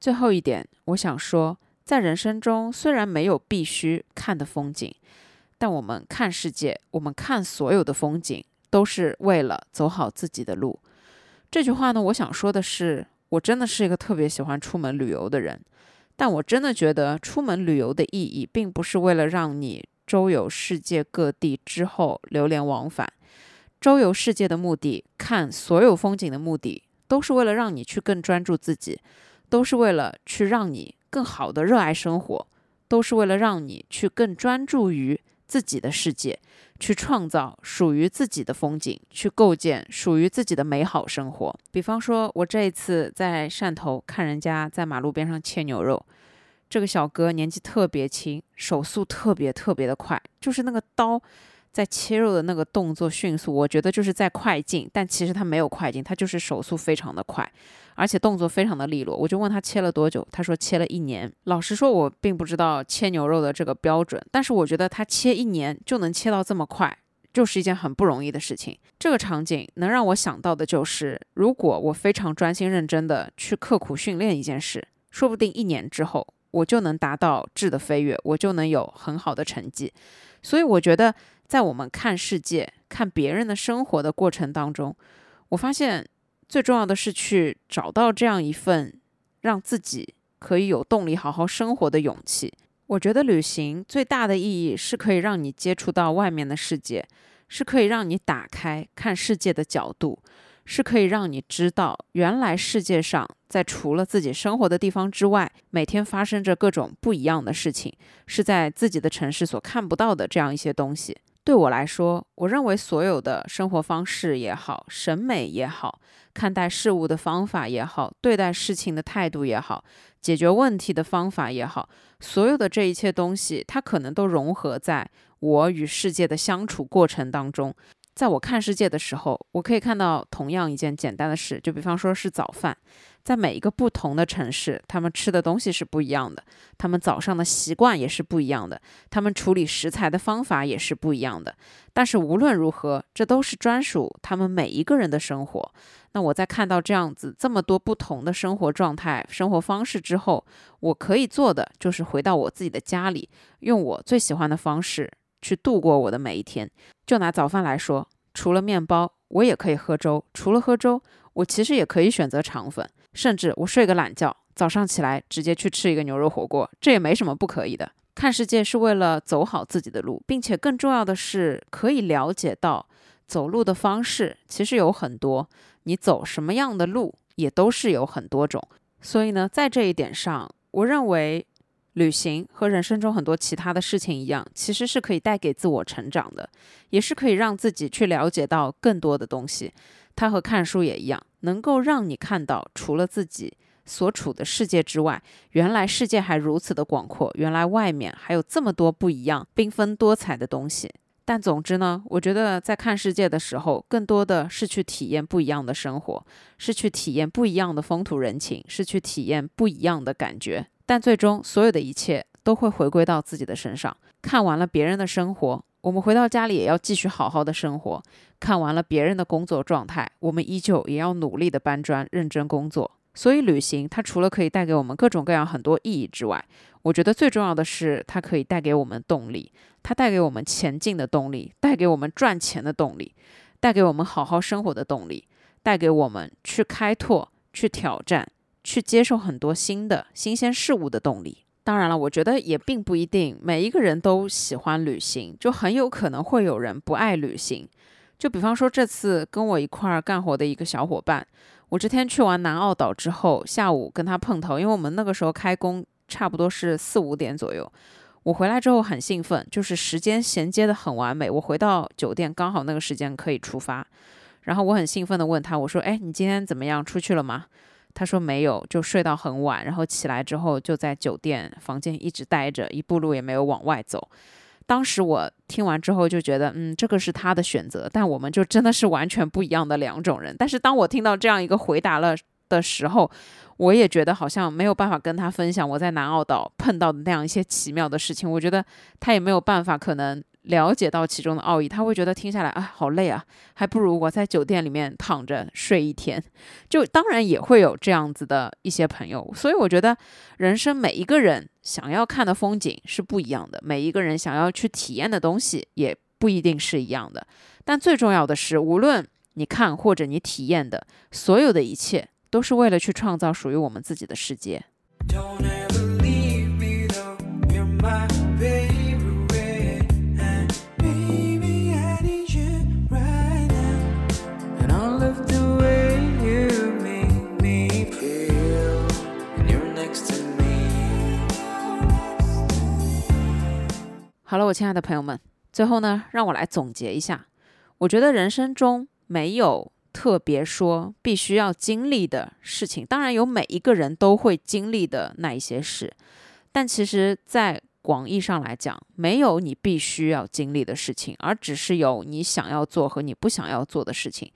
最后一点，我想说，在人生中，虽然没有必须看的风景。但我们看世界，我们看所有的风景，都是为了走好自己的路。这句话呢，我想说的是，我真的是一个特别喜欢出门旅游的人。但我真的觉得，出门旅游的意义，并不是为了让你周游世界各地之后流连忘返。周游世界的目的，看所有风景的目的，都是为了让你去更专注自己，都是为了去让你更好的热爱生活，都是为了让你去更专注于。自己的世界，去创造属于自己的风景，去构建属于自己的美好生活。比方说，我这一次在汕头看人家在马路边上切牛肉，这个小哥年纪特别轻，手速特别特别的快，就是那个刀。在切肉的那个动作迅速，我觉得就是在快进，但其实他没有快进，他就是手速非常的快，而且动作非常的利落。我就问他切了多久，他说切了一年。老实说，我并不知道切牛肉的这个标准，但是我觉得他切一年就能切到这么快，就是一件很不容易的事情。这个场景能让我想到的就是，如果我非常专心认真的去刻苦训练一件事，说不定一年之后我就能达到质的飞跃，我就能有很好的成绩。所以我觉得。在我们看世界、看别人的生活的过程当中，我发现最重要的是去找到这样一份让自己可以有动力好好生活的勇气。我觉得旅行最大的意义是可以让你接触到外面的世界，是可以让你打开看世界的角度。是可以让你知道，原来世界上在除了自己生活的地方之外，每天发生着各种不一样的事情，是在自己的城市所看不到的这样一些东西。对我来说，我认为所有的生活方式也好，审美也好，看待事物的方法也好，对待事情的态度也好，解决问题的方法也好，所有的这一切东西，它可能都融合在我与世界的相处过程当中。在我看世界的时候，我可以看到同样一件简单的事，就比方说是早饭，在每一个不同的城市，他们吃的东西是不一样的，他们早上的习惯也是不一样的，他们处理食材的方法也是不一样的。但是无论如何，这都是专属他们每一个人的生活。那我在看到这样子这么多不同的生活状态、生活方式之后，我可以做的就是回到我自己的家里，用我最喜欢的方式。去度过我的每一天。就拿早饭来说，除了面包，我也可以喝粥；除了喝粥，我其实也可以选择肠粉，甚至我睡个懒觉，早上起来直接去吃一个牛肉火锅，这也没什么不可以的。看世界是为了走好自己的路，并且更重要的是可以了解到走路的方式其实有很多，你走什么样的路也都是有很多种。所以呢，在这一点上，我认为。旅行和人生中很多其他的事情一样，其实是可以带给自我成长的，也是可以让自己去了解到更多的东西。它和看书也一样，能够让你看到除了自己所处的世界之外，原来世界还如此的广阔，原来外面还有这么多不一样、缤纷多彩的东西。但总之呢，我觉得在看世界的时候，更多的是去体验不一样的生活，是去体验不一样的风土人情，是去体验不一样的感觉。但最终，所有的一切都会回归到自己的身上。看完了别人的生活，我们回到家里也要继续好好的生活；看完了别人的工作状态，我们依旧也要努力的搬砖、认真工作。所以，旅行它除了可以带给我们各种各样很多意义之外，我觉得最重要的是，它可以带给我们动力，它带给我们前进的动力，带给我们赚钱的动力，带给我们好好生活的动力，带给我们去开拓、去挑战。去接受很多新的新鲜事物的动力。当然了，我觉得也并不一定每一个人都喜欢旅行，就很有可能会有人不爱旅行。就比方说这次跟我一块儿干活的一个小伙伴，我这天去完南澳岛之后，下午跟他碰头，因为我们那个时候开工差不多是四五点左右。我回来之后很兴奋，就是时间衔接的很完美。我回到酒店刚好那个时间可以出发，然后我很兴奋的问他，我说：“哎，你今天怎么样？出去了吗？”他说没有，就睡到很晚，然后起来之后就在酒店房间一直待着，一步路也没有往外走。当时我听完之后就觉得，嗯，这个是他的选择，但我们就真的是完全不一样的两种人。但是当我听到这样一个回答了的时候，我也觉得好像没有办法跟他分享我在南澳岛碰到的那样一些奇妙的事情。我觉得他也没有办法，可能。了解到其中的奥义，他会觉得听下来啊好累啊，还不如我在酒店里面躺着睡一天。就当然也会有这样子的一些朋友，所以我觉得人生每一个人想要看的风景是不一样的，每一个人想要去体验的东西也不一定是一样的。但最重要的是，无论你看或者你体验的所有的一切，都是为了去创造属于我们自己的世界。好了，我亲爱的朋友们，最后呢，让我来总结一下。我觉得人生中没有特别说必须要经历的事情，当然有每一个人都会经历的那一些事，但其实，在广义上来讲，没有你必须要经历的事情，而只是有你想要做和你不想要做的事情，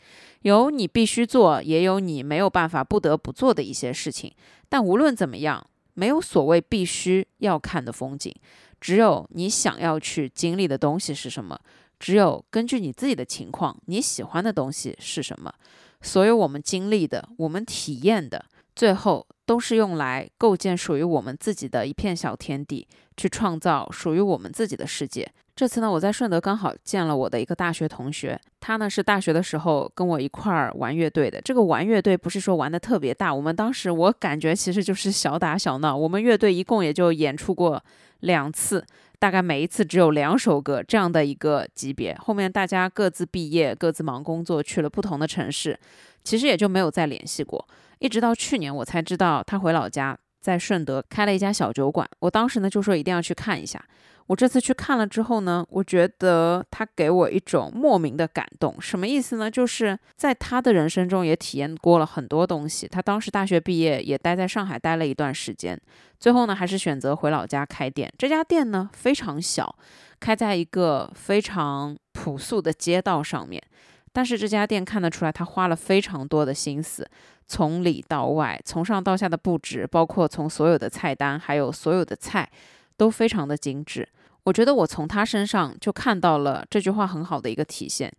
有你必须做，也有你没有办法不得不做的一些事情。但无论怎么样，没有所谓必须要看的风景。只有你想要去经历的东西是什么？只有根据你自己的情况，你喜欢的东西是什么？所有我们经历的，我们体验的，最后都是用来构建属于我们自己的一片小天地，去创造属于我们自己的世界。这次呢，我在顺德刚好见了我的一个大学同学，他呢是大学的时候跟我一块儿玩乐队的。这个玩乐队不是说玩的特别大，我们当时我感觉其实就是小打小闹。我们乐队一共也就演出过。两次，大概每一次只有两首歌这样的一个级别。后面大家各自毕业，各自忙工作，去了不同的城市，其实也就没有再联系过。一直到去年，我才知道他回老家，在顺德开了一家小酒馆。我当时呢就说一定要去看一下。我这次去看了之后呢，我觉得他给我一种莫名的感动。什么意思呢？就是在他的人生中也体验过了很多东西。他当时大学毕业，也待在上海待了一段时间，最后呢还是选择回老家开店。这家店呢非常小，开在一个非常朴素的街道上面。但是这家店看得出来，他花了非常多的心思，从里到外，从上到下的布置，包括从所有的菜单，还有所有的菜，都非常的精致。我觉得我从他身上就看到了这句话很好的一个体现，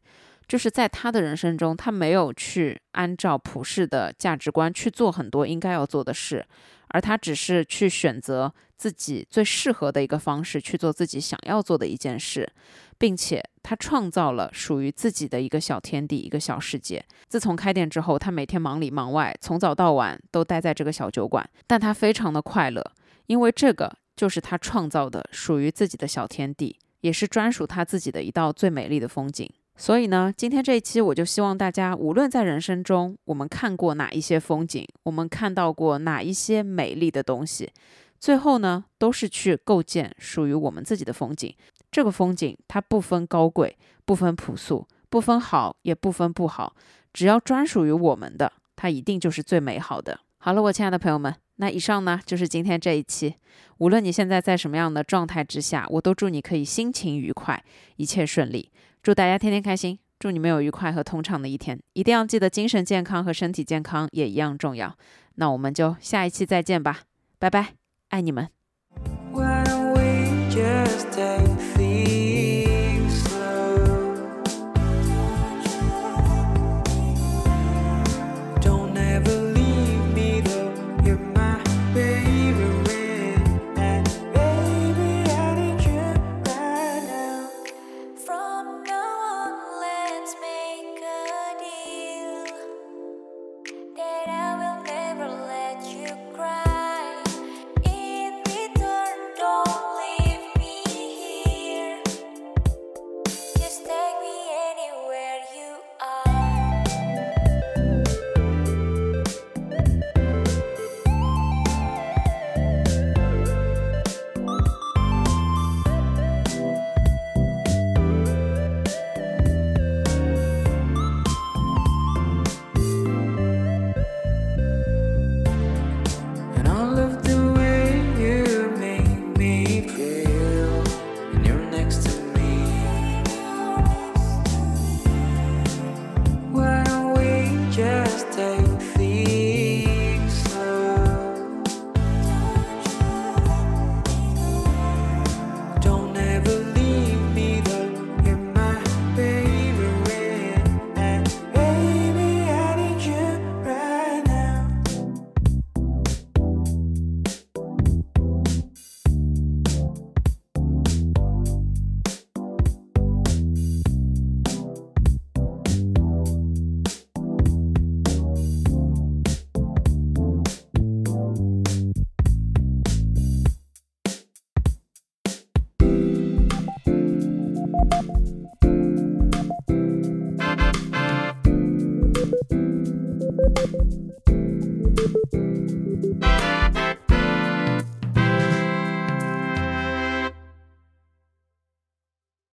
就是在他的人生中，他没有去按照普世的价值观去做很多应该要做的事，而他只是去选择自己最适合的一个方式去做自己想要做的一件事，并且他创造了属于自己的一个小天地、一个小世界。自从开店之后，他每天忙里忙外，从早到晚都待在这个小酒馆，但他非常的快乐，因为这个就是他创造的属于自己的小天地，也是专属他自己的一道最美丽的风景。所以呢，今天这一期我就希望大家，无论在人生中我们看过哪一些风景，我们看到过哪一些美丽的东西，最后呢，都是去构建属于我们自己的风景。这个风景它不分高贵，不分朴素，不分好也不分不好，只要专属于我们的，它一定就是最美好的。好了，我亲爱的朋友们，那以上呢就是今天这一期。无论你现在在什么样的状态之下，我都祝你可以心情愉快，一切顺利。祝大家天天开心，祝你们有愉快和通畅的一天。一定要记得精神健康和身体健康也一样重要。那我们就下一期再见吧，拜拜，爱你们。Why don't we just